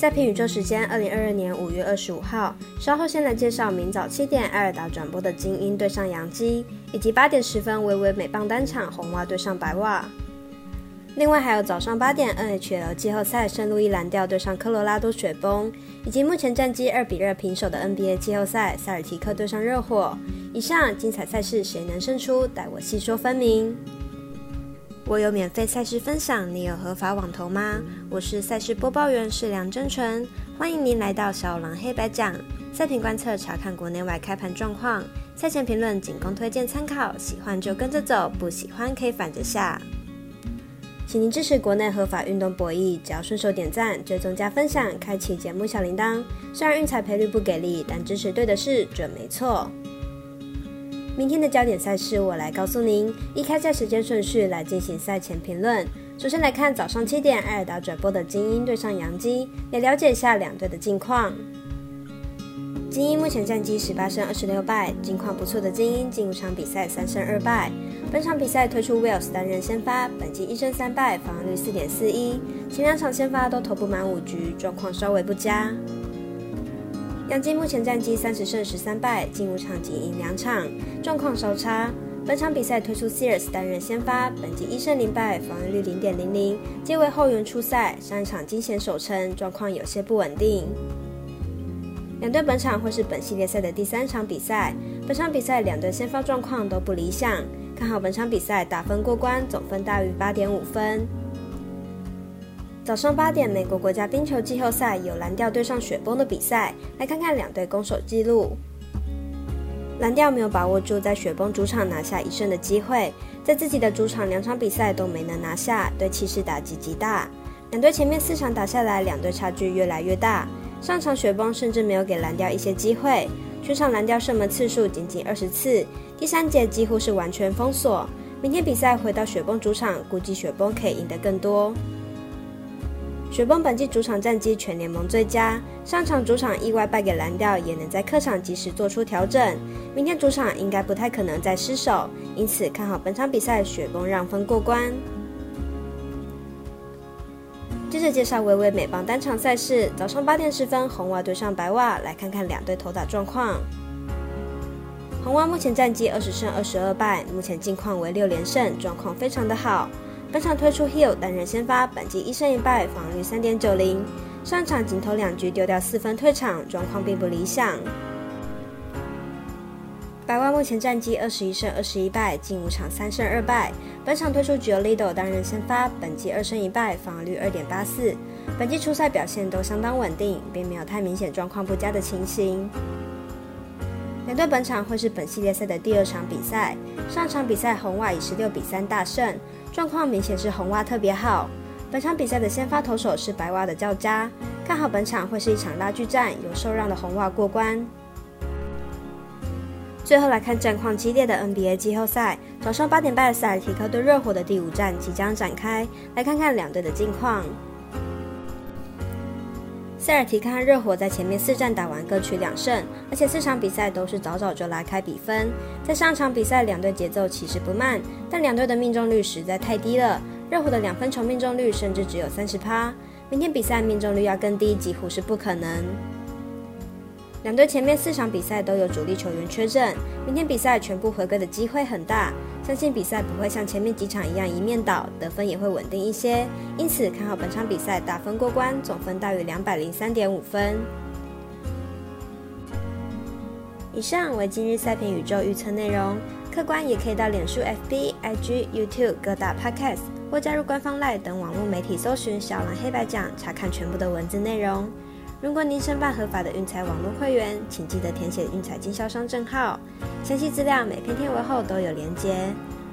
赛评宇宙时间，二零二二年五月二十五号。稍后先来介绍明早七点艾尔达转播的精英对上洋基，以及八点十分微微美棒单场红袜对上白袜。另外还有早上八点 NHL 季后赛圣路易蓝调对上科罗拉多雪崩，以及目前战绩二比二平手的 NBA 季后赛塞尔提克对上热火。以上精彩赛事谁能胜出？待我细说分明。我有免费赛事分享，你有合法网投吗？我是赛事播报员是梁真纯，欢迎您来到小狼黑白讲赛评观测，查看国内外开盘状况，赛前评论仅供推荐参考，喜欢就跟着走，不喜欢可以反着下。请您支持国内合法运动博弈，只要顺手点赞、追踪加分享，开启节目小铃铛。虽然运彩赔率不给力，但支持对的事准没错。明天的焦点赛事，我来告诉您。依开赛时间顺序来进行赛前评论。首先来看早上七点，艾尔达转播的精英对上杨基，也了解一下两队的近况。精英目前战绩十八胜二十六败，近况不错的精英进入场比赛三胜二败。本场比赛推出 Wells 担任先发，本季一胜三败，防御率四点四一。前两场先发都投不满五局，状况稍微不佳。杨基目前战绩三十胜十三败，进入场仅赢两场，状况稍差。本场比赛推出 Sears 担任先发，本季一胜零败，防御率零点零零，皆为后援出赛。上一场惊险守城，状况有些不稳定。两队本场会是本系列赛的第三场比赛，本场比赛两队先发状况都不理想，看好本场比赛打分过关，总分大于八点五分。早上八点，美国国家冰球季后赛有蓝调对上雪崩的比赛，来看看两队攻守记录。蓝调没有把握住在雪崩主场拿下一胜的机会，在自己的主场两场比赛都没能拿下，对气势打击极大。两队前面四场打下来，两队差距越来越大。上场雪崩甚至没有给蓝调一些机会，全场蓝调射门次数仅仅二十次，第三节几乎是完全封锁。明天比赛回到雪崩主场，估计雪崩可以赢得更多。雪崩本季主场战绩全联盟最佳，上场主场意外败给蓝调，也能在客场及时做出调整。明天主场应该不太可能再失手，因此看好本场比赛雪崩让分过关。接着介绍微微美邦单场赛事，早上八点十分，红袜对上白袜，来看看两队投打状况。红袜目前战绩二十胜二十二败，目前近况为六连胜，状况非常的好。本场推出 Hill 担任先发，本季一胜一败，防御率三点九零。上场仅投两局丢掉四分退场，状况并不理想。百万目前战绩二十一胜二十一败，近五场三胜二败。本场推出 Giolito 担任先发，本季二胜一败，防率二点八四。本季初赛表现都相当稳定，并没有太明显状况不佳的情形。两队本场会是本系列赛的第二场比赛。上场比赛红袜以十六比三大胜。状况明显是红袜特别好。本场比赛的先发投手是白袜的较佳，看好本场会是一场拉锯战，有受让的红袜过关。最后来看战况激烈的 NBA 季后赛，早上八点半，塞尔提克对热火的第五战即将展开，来看看两队的近况。塞尔提克和热火在前面四战打完各取两胜，而且四场比赛都是早早就拉开比分。在上场比赛，两队节奏其实不慢，但两队的命中率实在太低了。热火的两分球命中率甚至只有三十趴，明天比赛命中率要更低几乎是不可能。两队前面四场比赛都有主力球员缺阵，明天比赛全部回归的机会很大，相信比赛不会像前面几场一样一面倒，得分也会稳定一些，因此看好本场比赛打分过关，总分大于两百零三点五分。以上为今日赛评宇宙预测内容，客观也可以到脸书、FB、IG、YouTube 各大 Podcast 或加入官方 Line 等网络媒体搜寻“小蓝黑白奖”，查看全部的文字内容。如果您申办合法的运彩网络会员，请记得填写运彩经销商证号。详细资料每篇贴文后都有连接。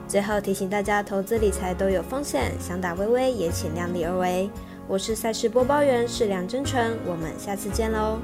最后提醒大家，投资理财都有风险，想打微微也请量力而为。我是赛事播报员，是梁真纯，我们下次见喽。